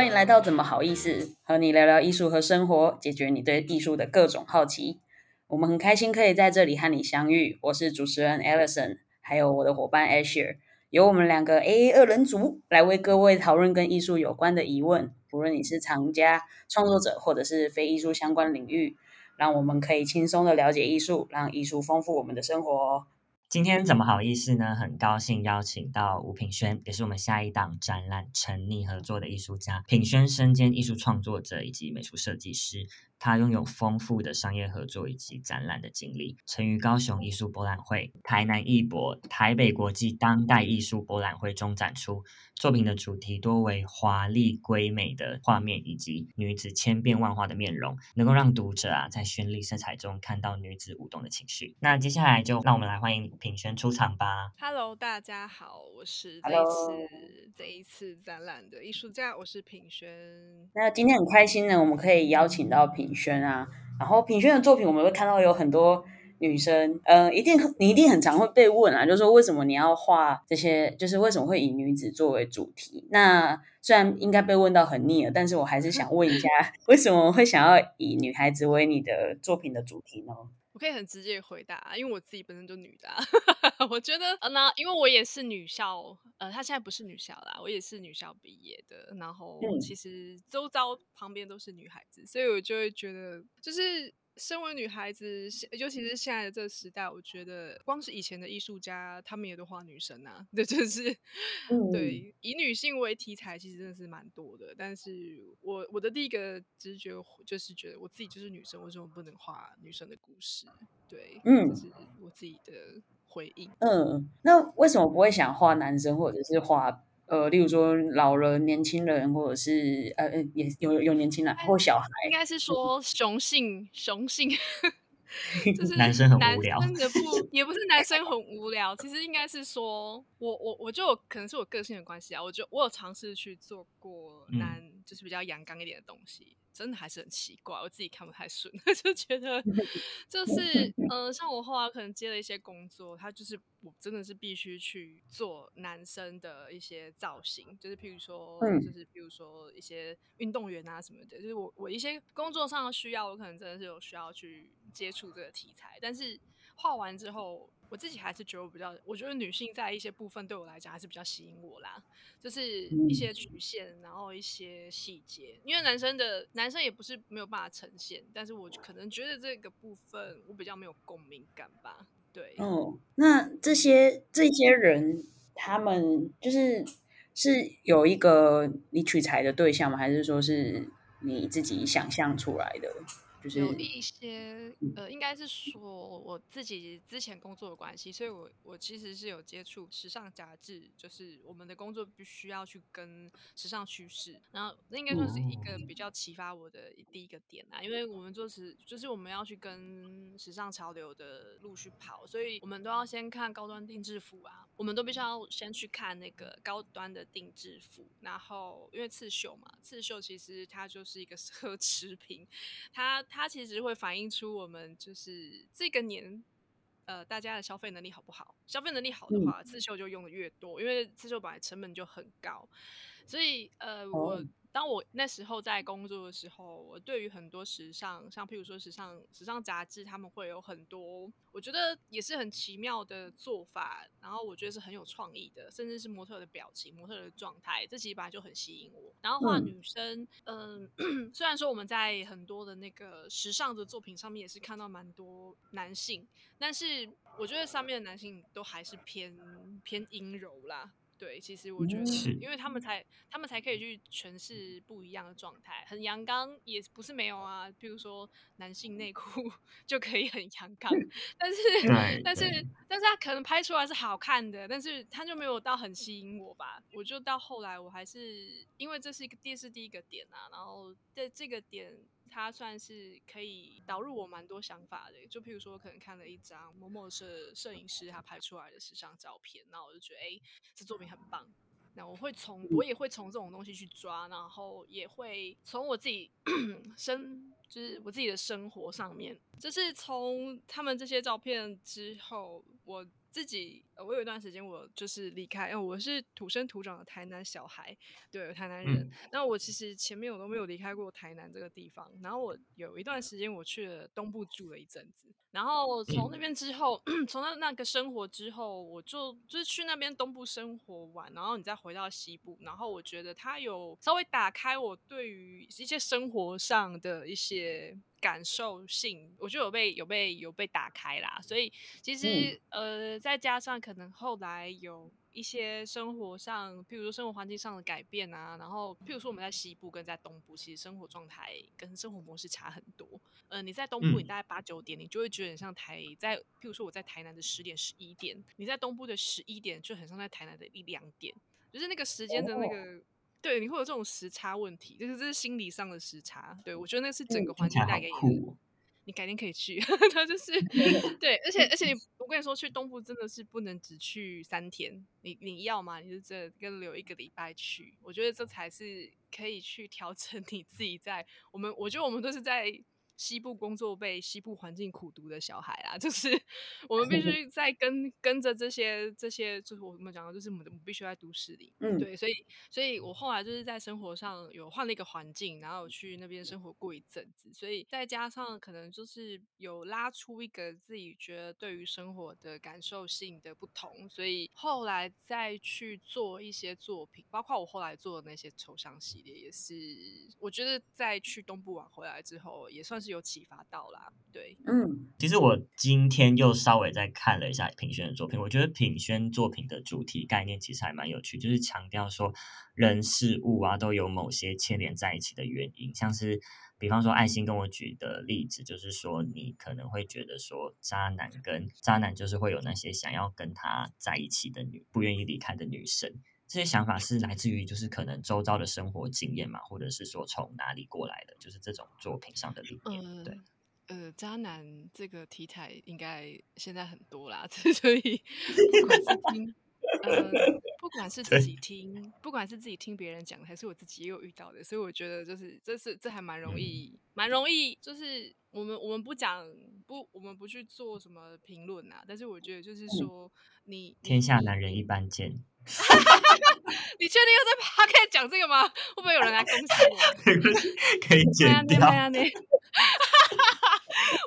欢迎来到怎么好意思，和你聊聊艺术和生活，解决你对艺术的各种好奇。我们很开心可以在这里和你相遇。我是主持人 Alison，还有我的伙伴 Asher，由我们两个 AA 二人组来为各位讨论跟艺术有关的疑问。无论你是藏家、创作者，或者是非艺术相关领域，让我们可以轻松的了解艺术，让艺术丰富我们的生活。今天怎么好意思呢？很高兴邀请到吴品轩，也是我们下一档展览沉溺合作的艺术家。品轩身兼艺术创作者以及美术设计师。他拥有丰富的商业合作以及展览的经历，曾于高雄艺术博览会、台南艺博、台北国际当代艺术博览会中展出作品的主题多为华丽瑰美的画面以及女子千变万化的面容，能够让读者啊在绚丽色彩中看到女子舞动的情绪。那接下来就让我们来欢迎品轩出场吧。Hello，大家好，我是这一次这一次展览的艺术家，我是品轩。那今天很开心呢，我们可以邀请到品。品轩啊，然后品轩的作品，我们会看到有很多女生，呃，一定你一定很常会被问啊，就是说为什么你要画这些，就是为什么会以女子作为主题？那虽然应该被问到很腻了，但是我还是想问一下，为什么会想要以女孩子为你的作品的主题呢？我可以很直接回答，因为我自己本身就女的，我觉得，呃，那因为我也是女校，呃，她现在不是女校啦，我也是女校毕业的，然后其实周遭旁边都是女孩子，所以我就会觉得，就是。身为女孩子，尤其是现在的这个时代，我觉得光是以前的艺术家，他们也都画女神啊，对，就是 对以女性为题材，其实真的是蛮多的。但是我我的第一个直觉就是觉得我自己就是女生，为什么不能画女生的故事？对，嗯，这是我自己的回应。嗯，那为什么不会想画男生，或者是画？呃，例如说老人、年轻人，或者是呃呃，也有有年轻人或小孩，应该是说雄性，雄性，就是男生很无聊，真的不，也不是男生很无聊，其实应该是说，我我我就可能是我个性的关系啊，我就我有尝试去做过男，就是比较阳刚一点的东西。真的还是很奇怪，我自己看不太顺，就觉得 就是，呃，像我后来可能接了一些工作，他就是我真的是必须去做男生的一些造型，就是譬如说，就是譬如说一些运动员啊什么的，就是我我一些工作上的需要，我可能真的是有需要去接触这个题材，但是画完之后。我自己还是觉得我比较，我觉得女性在一些部分对我来讲还是比较吸引我啦，就是一些曲线，然后一些细节。因为男生的男生也不是没有办法呈现，但是我可能觉得这个部分我比较没有共鸣感吧。对，哦，那这些这些人，他们就是是有一个你取材的对象吗？还是说是你自己想象出来的？有一些呃，应该是说我自己之前工作的关系，所以我我其实是有接触时尚杂志，就是我们的工作必须要去跟时尚趋势，然后那应该算是一个比较启发我的第一个点啊，因为我们做时就是我们要去跟时尚潮流的路去跑，所以我们都要先看高端定制服啊，我们都必须要先去看那个高端的定制服，然后因为刺绣嘛，刺绣其实它就是一个奢侈 品，它。它其实会反映出我们就是这个年，呃，大家的消费能力好不好？消费能力好的话，刺绣就用的越多，因为刺绣本来成本就很高，所以呃，我。当我那时候在工作的时候，我对于很多时尚，像譬如说时尚时尚杂志，他们会有很多，我觉得也是很奇妙的做法，然后我觉得是很有创意的，甚至是模特的表情、模特的状态，这其实本来就很吸引我。然后画女生，嗯，虽然说我们在很多的那个时尚的作品上面也是看到蛮多男性，但是我觉得上面的男性都还是偏偏阴柔啦。对，其实我觉得，因为他们才，他们才可以去诠释不一样的状态，很阳刚也不是没有啊。比如说男性内裤 就可以很阳刚，但是，但是，但是他可能拍出来是好看的，但是他就没有到很吸引我吧。我就到后来，我还是因为这是一个电视第一个点啊，然后在这个点。它算是可以导入我蛮多想法的，就譬如说，可能看了一张某某摄摄影师他拍出来的时尚照片，那我就觉得，哎，这作品很棒。那我会从我也会从这种东西去抓，然后也会从我自己 生，就是我自己的生活上面，就是从他们这些照片之后，我自己，我有一段时间我就是离开，哦，我是土生土长的台南小孩，对，台南人。那我其实前面我都没有离开过台南这个地方。然后我有一段时间我去了东部住了一阵子，然后从那边之后，从那那个生活之后，我就就是去那边东部生活完，然后你再回到西部，然后我觉得它有稍微打开我对于一些生活上的一些。感受性，我就有被有被有被打开啦，所以其实呃，再加上可能后来有一些生活上，譬如说生活环境上的改变啊，然后譬如说我们在西部跟在东部，其实生活状态跟生活模式差很多。呃，你在东部，你大概八九点，你就会觉得很像台在，譬如说我在台南的十点十一点，你在东部的十一点就很像在台南的一两点，就是那个时间的那个。对，你会有这种时差问题，就是这是心理上的时差。对我觉得那是整个环境带给你的。你改天可以去，他就是对，而且而且你，我跟你说，去东部真的是不能只去三天，你你要吗？你就这跟留一个礼拜去，我觉得这才是可以去调整你自己在我们，我觉得我们都是在。西部工作被西部环境苦读的小孩啊，就是 我们必须 在跟跟着这些这些，就是我们讲的，就是我们我们必须在都市里，嗯，对，所以所以我后来就是在生活上有换了一个环境，然后去那边生活过一阵子，所以再加上可能就是有拉出一个自己觉得对于生活的感受性的不同，所以后来再去做一些作品，包括我后来做的那些抽象系列，也是我觉得在去东部玩回来之后，也算是。有启发到啦，对，嗯，其实我今天又稍微再看了一下品轩的作品，我觉得品轩作品的主题概念其实还蛮有趣，就是强调说人事物啊都有某些牵连在一起的原因，像是比方说爱心跟我举的例子，就是说你可能会觉得说渣男跟渣男就是会有那些想要跟他在一起的女不愿意离开的女生。这些想法是来自于就是可能周遭的生活经验嘛，或者是说从哪里过来的，就是这种作品上的理念。对，呃，渣男这个题材应该现在很多啦，所以不管是听，呃，不管是自己听，不管是自己听别人讲，还是我自己也有遇到的，所以我觉得就是这是这还蛮容易，蛮容易，就是我们我们不讲不，我们不去做什么评论啊，但是我觉得就是说你天下男人一般见。你确定要在 p 可以讲这个吗？会不会有人来攻击我？可以剪掉。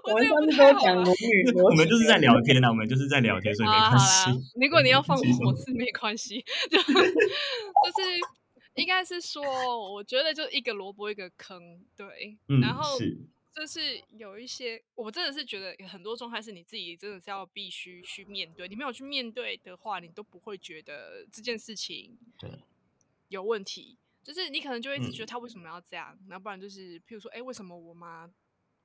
我们上次都讲母语，我们就是在聊天呐，我们就是在聊天，所以没关系。如果你要放火是没关系，就就是应该是说，我觉得就一个萝卜一个坑，对，然后。就是有一些，我真的是觉得很多状态是你自己真的是要必须去面对，你没有去面对的话，你都不会觉得这件事情有问题。就是你可能就会一直觉得他为什么要这样，那不然就是譬如说，哎，为什么我妈？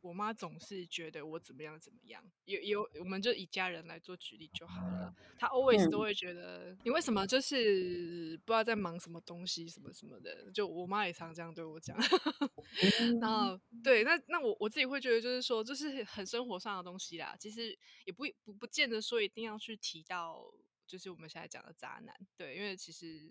我妈总是觉得我怎么样怎么样，有有，我们就以家人来做举例就好了。她 always 都会觉得你为什么就是不知道在忙什么东西什么什么的，就我妈也常这样对我讲。然后对，那那我我自己会觉得就是说，就是很生活上的东西啦，其实也不不不见得说一定要去提到，就是我们现在讲的渣男，对，因为其实。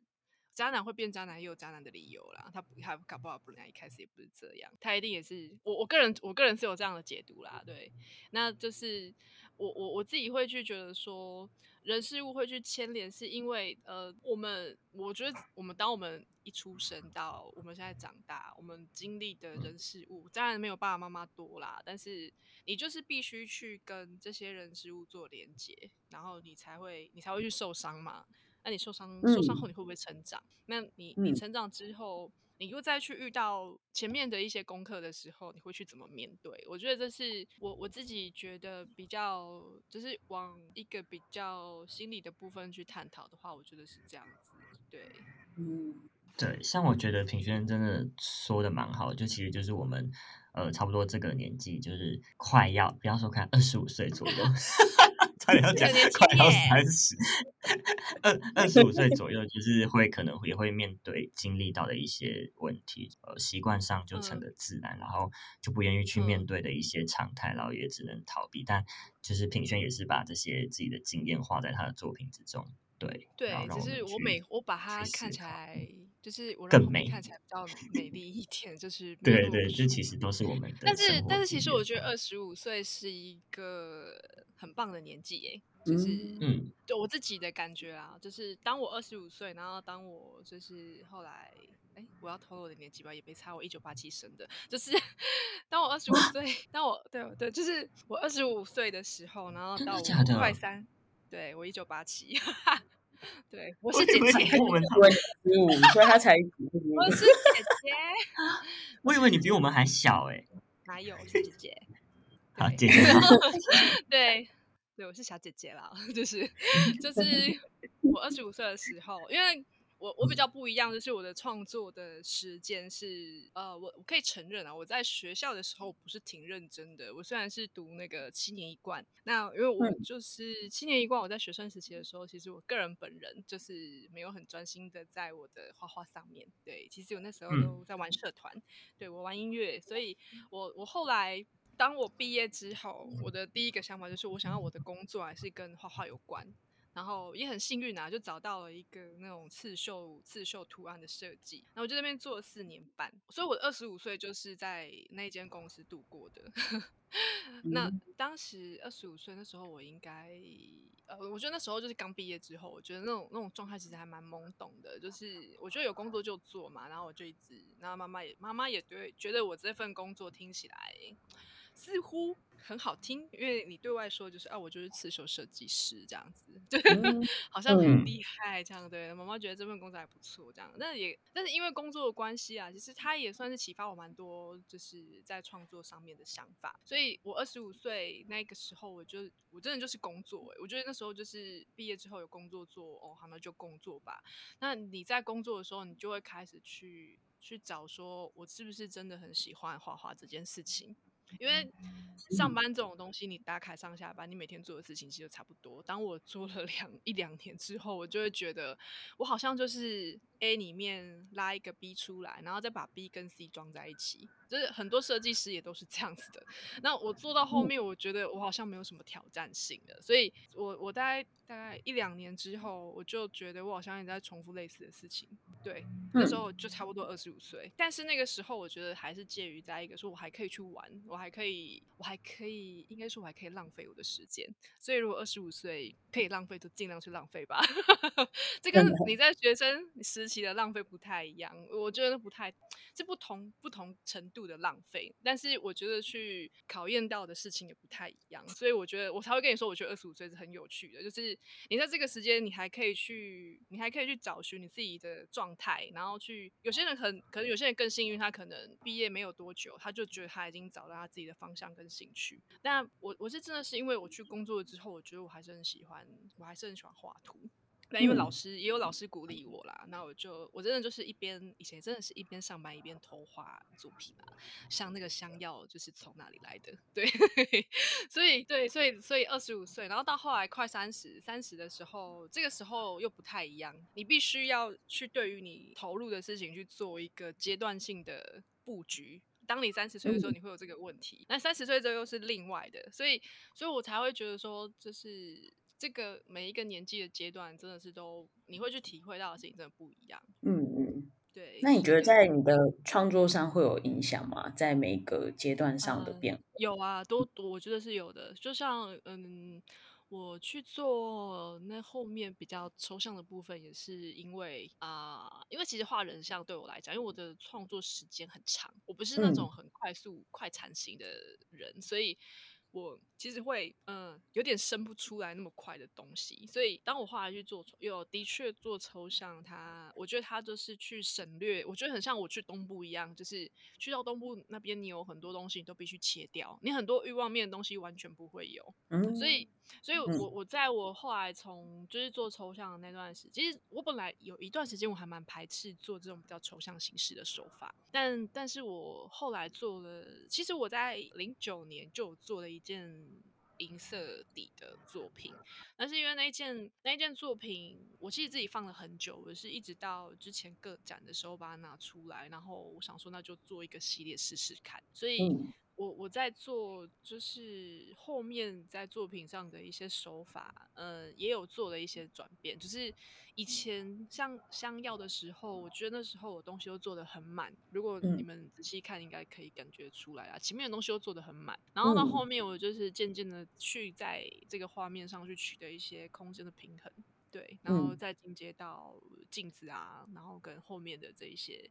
渣男会变渣男，也有渣男的理由啦。他不他搞不好不然一开始也不是这样，他一定也是我我个人我个人是有这样的解读啦。对，那就是我我我自己会去觉得说，人事物会去牵连，是因为呃，我们我觉得我们当我们一出生到我们现在长大，我们经历的人事物，当然没有爸爸妈妈多啦，但是你就是必须去跟这些人事物做连接，然后你才会你才会去受伤嘛。那你受伤受伤后你会不会成长？那你你成长之后，你又再去遇到前面的一些功课的时候，你会去怎么面对？我觉得这是我我自己觉得比较，就是往一个比较心理的部分去探讨的话，我觉得是这样子。对，嗯，对，像我觉得品轩真的说的蛮好，就其实就是我们呃差不多这个年纪，就是快要不要说快二十五岁左右。差点要讲快要三十，二二十五岁左右，就是会可能也会面对经历到的一些问题，呃，习惯上就成了自然，然后就不愿意去面对的一些常态，然后也只能逃避。但就是品轩也是把这些自己的经验画在他的作品之中，对对，只是我每我把它看起来。就是我让更美看起来比较美丽一点，就是对对，这其实都是我们的。但是但是，其实我觉得二十五岁是一个很棒的年纪耶，就是嗯，对我自己的感觉啊，就是当我二十五岁，然后当我就是后来。哎，我要透露我的年纪吧，也没差。我一九八七生的，就是 当我二十五岁，当我对对，就是我二十五岁的时候，然后到我快三，对我一九八七，对我是姐姐，我们十五，所以他才我是姐姐，我以为你比我们还小哎，哪有是姐姐？好姐姐，对对，我是小姐姐啦，就是就是 我二十五岁的时候，因为。我我比较不一样，就是我的创作的时间是，呃，我我可以承认啊，我在学校的时候不是挺认真的。我虽然是读那个七年一贯，那因为我就是七年一贯，我在学生时期的时候，其实我个人本人就是没有很专心的在我的画画上面。对，其实我那时候都在玩社团，对我玩音乐，所以我我后来当我毕业之后，我的第一个想法就是我想要我的工作还是跟画画有关。然后也很幸运啊，就找到了一个那种刺绣刺绣图案的设计。然后我就那边做了四年半，所以我二十五岁就是在那间公司度过的。那当时二十五岁那时候，我应该呃，我觉得那时候就是刚毕业之后，我觉得那种那种状态其实还蛮懵懂的。就是我觉得有工作就做嘛，然后我就一直，然后妈妈也妈妈也对觉得我这份工作听起来似乎。很好听，因为你对外说就是啊，我就是刺绣设计师这样子，对，好像很厉害这样。对，妈妈觉得这份工作还不错这样，但也但是因为工作的关系啊，其实他也算是启发我蛮多，就是在创作上面的想法。所以我二十五岁那个时候，我就我真的就是工作，我觉得那时候就是毕业之后有工作做，哦，好那就工作吧。那你在工作的时候，你就会开始去去找说，我是不是真的很喜欢画画这件事情。因为上班这种东西，你打卡上下班，你每天做的事情其实差不多。当我做了两一两年之后，我就会觉得，我好像就是 A 里面拉一个 B 出来，然后再把 B 跟 C 装在一起。就是很多设计师也都是这样子的。那我做到后面，我觉得我好像没有什么挑战性的，所以我我大概大概一两年之后，我就觉得我好像也在重复类似的事情。对，那时候就差不多二十五岁，但是那个时候我觉得还是介于在一个说，我还可以去玩，我还可以，我还可以，应该说我还可以浪费我的时间。所以如果二十五岁可以浪费，就尽量去浪费吧。这跟你在学生时期的浪费不太一样，我觉得不太是不同不同程度的浪费。但是我觉得去考验到的事情也不太一样，所以我觉得我才会跟你说，我觉得二十五岁是很有趣的，就是你在这个时间，你还可以去，你还可以去找寻你自己的状。态，然后去有些人很可能有些人更幸运，他可能毕业没有多久，他就觉得他已经找到他自己的方向跟兴趣。但我我是真的是因为我去工作之后，我觉得我还是很喜欢，我还是很喜欢画图。那因为老师也有老师鼓励我啦，那我就我真的就是一边以前真的是一边上班一边偷画作品啊，像那个香药就是从哪里来的？对，所以对，所以所以二十五岁，然后到后来快三十，三十的时候，这个时候又不太一样，你必须要去对于你投入的事情去做一个阶段性的布局。当你三十岁的时候，你会有这个问题，那三十岁之后又是另外的，所以所以我才会觉得说，就是。这个每一个年纪的阶段，真的是都你会去体会到的事情，真的不一样。嗯嗯，对。那你觉得在你的创作上会有影响吗？在每个阶段上的变化？有啊，都我觉得是有的。就像嗯，我去做那后面比较抽象的部分，也是因为啊，因为其实画人像对我来讲，因为我的创作时间很长，我不是那种很快速快产型的人，所以。我其实会，嗯，有点生不出来那么快的东西，所以当我后来去做，有的确做抽象，它，我觉得它就是去省略，我觉得很像我去东部一样，就是去到东部那边，你有很多东西你都必须切掉，你很多欲望面的东西完全不会有，嗯，所以，所以我我在我后来从就是做抽象的那段时，其实我本来有一段时间我还蛮排斥做这种比较抽象形式的手法，但但是我后来做了，其实我在零九年就做了一。件银色底的作品，但是因为那一件那一件作品，我其实自己放了很久，我是一直到之前个展的时候把它拿出来，然后我想说那就做一个系列试试看，所以我我在做，就是后面在作品上的一些手法，呃，也有做了一些转变。就是以前像香药的时候，我觉得那时候我东西都做的很满。如果你们仔细看，应该可以感觉出来啊，前面的东西都做的很满。然后到后面，我就是渐渐的去在这个画面上去取得一些空间的平衡。对，然后再进阶到镜子啊，然后跟后面的这一些，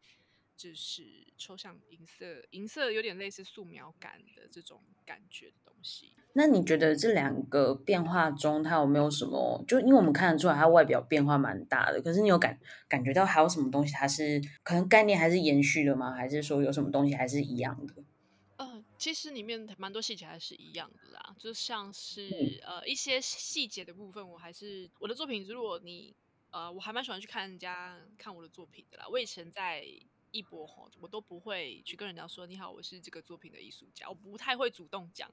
就是抽象银色，银色有点类似素描感的这种感觉的东西。那你觉得这两个变化中，它有没有什么？就因为我们看得出来，它外表变化蛮大的，可是你有感感觉到还有什么东西，它是可能概念还是延续的吗？还是说有什么东西还是一样的？呃其实里面蛮多细节还是一样的啦，就像是呃一些细节的部分，我还是我的作品。如果你呃，我还蛮喜欢去看人家看我的作品的啦。我以前在一博吼，我都不会去跟人家说你好，我是这个作品的艺术家，我不太会主动讲，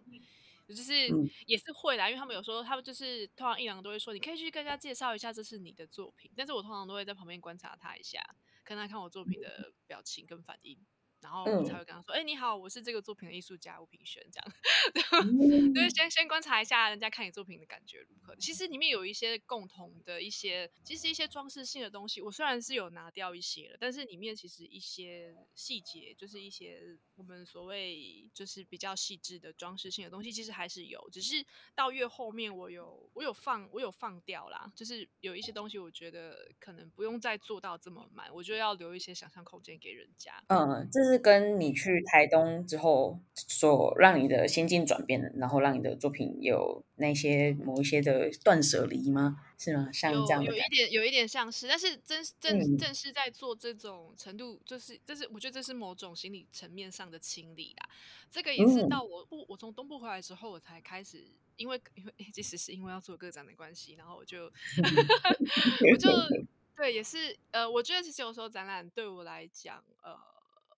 就是也是会啦，因为他们有时候他们就是通常一两个都会说，你可以去跟人家介绍一下这是你的作品，但是我通常都会在旁边观察他一下，看他看我作品的表情跟反应。然后我才会跟他说：“哎，你好，我是这个作品的艺术家吴品轩。”这样，就是先先观察一下人家看你作品的感觉如何。其实里面有一些共同的一些，其实一些装饰性的东西，我虽然是有拿掉一些了，但是里面其实一些细节，就是一些我们所谓就是比较细致的装饰性的东西，其实还是有。只是到越后面，我有我有放我有放掉啦，就是有一些东西，我觉得可能不用再做到这么满，我就要留一些想象空间给人家。嗯，这是。是跟你去台东之后所让你的心境转变的，然后让你的作品有那些某一些的断舍离吗？是吗？像这样有一点有一点像是，但是真正正是在做这种程度，就是这是我觉得这是某种心理层面上的清理啦。这个也是到我不我从东部回来之后，我才开始，因为因为 其实是因为要做个展的关系，然后我就 我就 对也是呃，我觉得其实有时候展览对我来讲呃。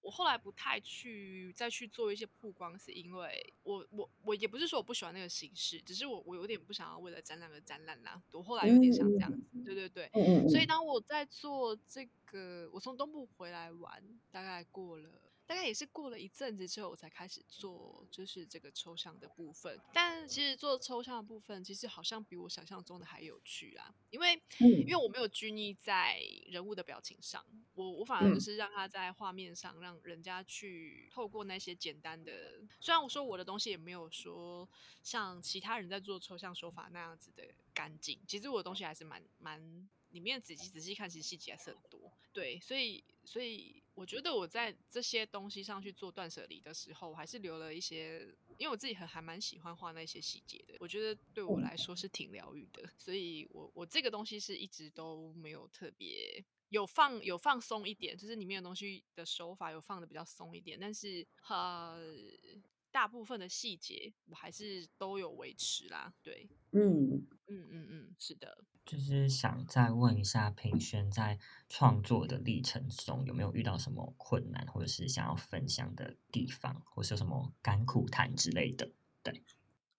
我后来不太去再去做一些曝光，是因为我我我也不是说我不喜欢那个形式，只是我我有点不想要为了展览而展览啦。我后来有点想这样子，对对对。所以当我在做这个，我从东部回来玩，大概过了。大概也是过了一阵子之后，我才开始做，就是这个抽象的部分。但其实做抽象的部分，其实好像比我想象中的还有趣啊！因为，因为我没有拘泥在人物的表情上，我我反而就是让他在画面上，让人家去透过那些简单的。虽然我说我的东西也没有说像其他人在做抽象手法那样子的干净，其实我的东西还是蛮蛮。里面仔细仔细看，其实细节还是很多。对，所以所以我觉得我在这些东西上去做断舍离的时候，我还是留了一些，因为我自己很还蛮喜欢画那些细节的。我觉得对我来说是挺疗愈的，所以我我这个东西是一直都没有特别有放有放松一点，就是里面的东西的手法有放的比较松一点，但是呃大部分的细节我还是都有维持啦。对，嗯嗯嗯嗯，是的。就是想再问一下平轩，在创作的历程中有没有遇到什么困难，或者是想要分享的地方，或是有什么甘苦谈之类的？对，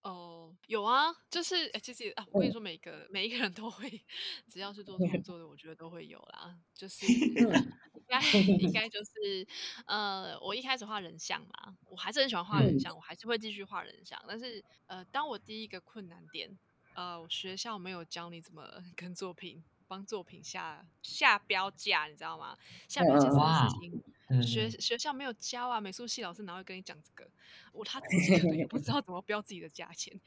哦，有啊，就是其实啊，我跟你说，每个每一个人都会，只要是做创 作的，我觉得都会有啦。就是 应该应该就是呃，我一开始画人像嘛，我还是很喜欢画人像，我还是会继续画人像。但是呃，当我第一个困难点。呃，学校没有教你怎么 跟作品帮作品下下标价，你知道吗？下标价这件事情，学学校没有教啊。美术系老师哪会跟你讲这个？我他自己可能也不知道怎么标自己的价钱。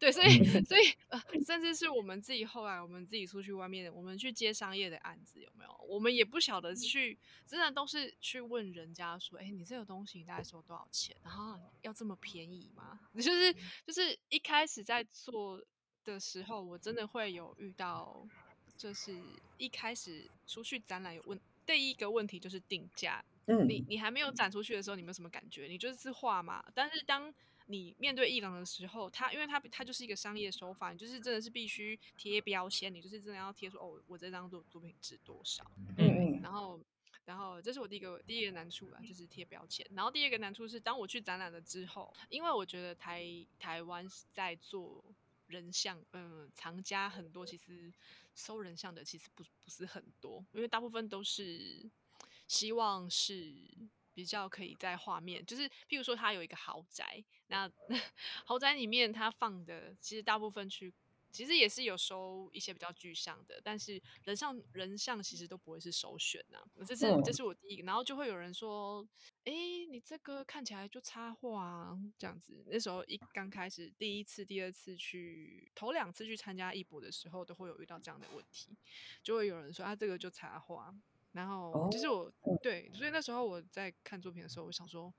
对，所以所以呃，甚至是我们自己后来我们自己出去外面，我们去接商业的案子有没有？我们也不晓得去，真的都是去问人家说，哎，你这个东西大概收多少钱？然后要这么便宜吗？就是就是一开始在做。的时候，我真的会有遇到，就是一开始出去展览有问第一个问题就是定价。嗯，你你还没有展出去的时候，你没有什么感觉？你就是画嘛。但是当你面对艺廊的时候，它因为它它就是一个商业手法，你就是真的是必须贴标签，你就是真的要贴说哦，我这张作作品值多少。嗯嗯。然后然后这是我第一个第一个难处了，就是贴标签。然后第二个难处是，当我去展览了之后，因为我觉得台台湾在做。人像，嗯，藏家很多，其实收人像的其实不不是很多，因为大部分都是希望是比较可以在画面，就是譬如说他有一个豪宅，那 豪宅里面他放的其实大部分去。其实也是有收一些比较具象的，但是人像人像其实都不会是首选呐。这是这是我第一个，然后就会有人说：“哎，你这个看起来就插画这样子。”那时候一刚开始第一次、第二次去头两次去参加艺博的时候，都会有遇到这样的问题，就会有人说：“啊，这个就插画。”然后其实我对，所以那时候我在看作品的时候，我想说。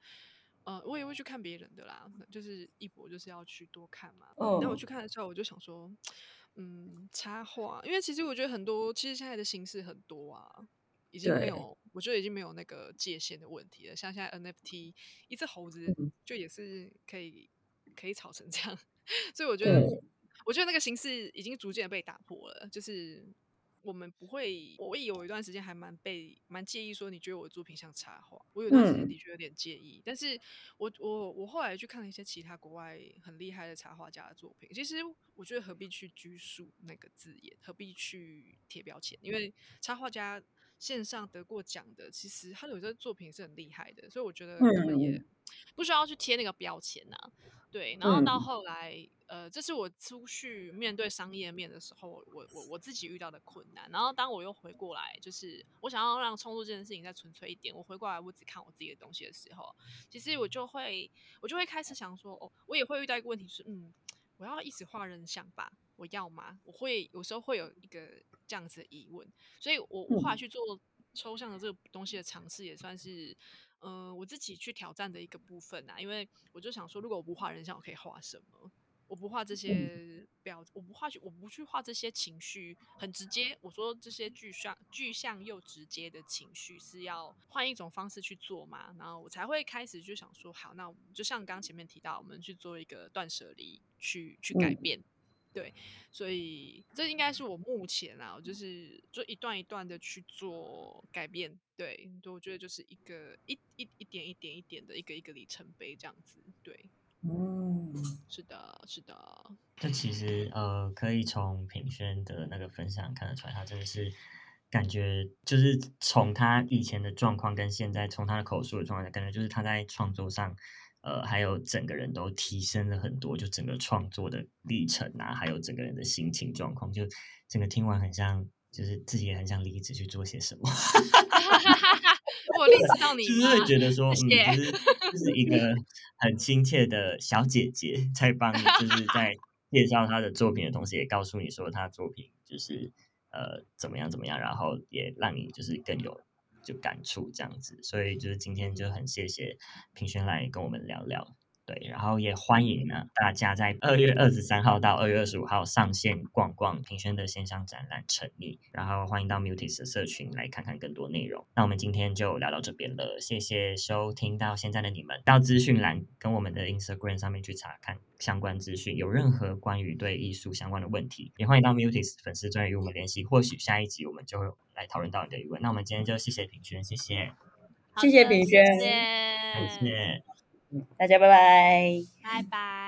呃，我也会去看别人的啦，就是一博就是要去多看嘛。那我去看的时候，我就想说，嗯，插画，因为其实我觉得很多，其实现在的形式很多啊，已经没有，我觉得已经没有那个界限的问题了。像现在 NFT，一只猴子就也是可以可以炒成这样，所以我觉得，我觉得那个形式已经逐渐被打破了，就是。我们不会，我也有一段时间还蛮被蛮介意，说你觉得我的作品像插画，我有段时间的确有点介意。但是我我我后来去看了一些其他国外很厉害的插画家的作品，其实我觉得何必去拘束那个字眼，何必去贴标签？因为插画家线上得过奖的，其实他有些作品是很厉害的，所以我觉得他们也不需要去贴那个标签呐。对，然后到后来。呃，这是我出去面对商业面的时候，我我我自己遇到的困难。然后当我又回过来，就是我想要让创作这件事情再纯粹一点，我回过来我只看我自己的东西的时候，其实我就会我就会开始想说，哦，我也会遇到一个问题是，嗯，我要一直画人像吧？我要吗？我会有时候会有一个这样子的疑问，所以我我后来去做抽象的这个东西的尝试，也算是嗯我自己去挑战的一个部分啊。因为我就想说，如果我不画人像，我可以画什么？我不画这些表，我不画去，我不去画这些情绪，很直接。我说这些具象、具象又直接的情绪是要换一种方式去做嘛？然后我才会开始就想说，好，那我们就像刚前面提到，我们去做一个断舍离，去去改变。对，所以这应该是我目前啊，就是就一段一段的去做改变。对，我觉得就是一个一一一点一点一点的一个一个里程碑这样子。对。嗯，是的，是的。这其实呃，可以从品轩的那个分享看得出来，他真的是感觉就是从他以前的状况跟现在，从他的口述的状态，感觉就是他在创作上，呃，还有整个人都提升了很多，就整个创作的历程啊，还有整个人的心情状况，就整个听完很像，就是自己也很想离职去做些什么。我立志到你，就是会觉得说，嗯，就是就是一个很亲切的小姐姐，在帮你，就是在介绍她的作品的同时，也告诉你说她作品就是呃怎么样怎么样，然后也让你就是更有就感触这样子。所以就是今天就很谢谢平轩来跟我们聊聊。对，然后也欢迎呢大家在二月二十三号到二月二十五号上线逛逛平轩的线上展览《成立》，然后欢迎到 Mutis 的社群来看看更多内容。那我们今天就聊到这边了，谢谢收听到现在的你们。到资讯栏跟我们的 Instagram 上面去查看相关资讯，有任何关于对艺术相关的问题，也欢迎到 Mutis 粉丝专业与我们联系。或许下一集我们就会来讨论到你的疑问。那我们今天就谢谢平轩，谢谢，谢谢平轩，谢谢。大家拜拜，拜拜。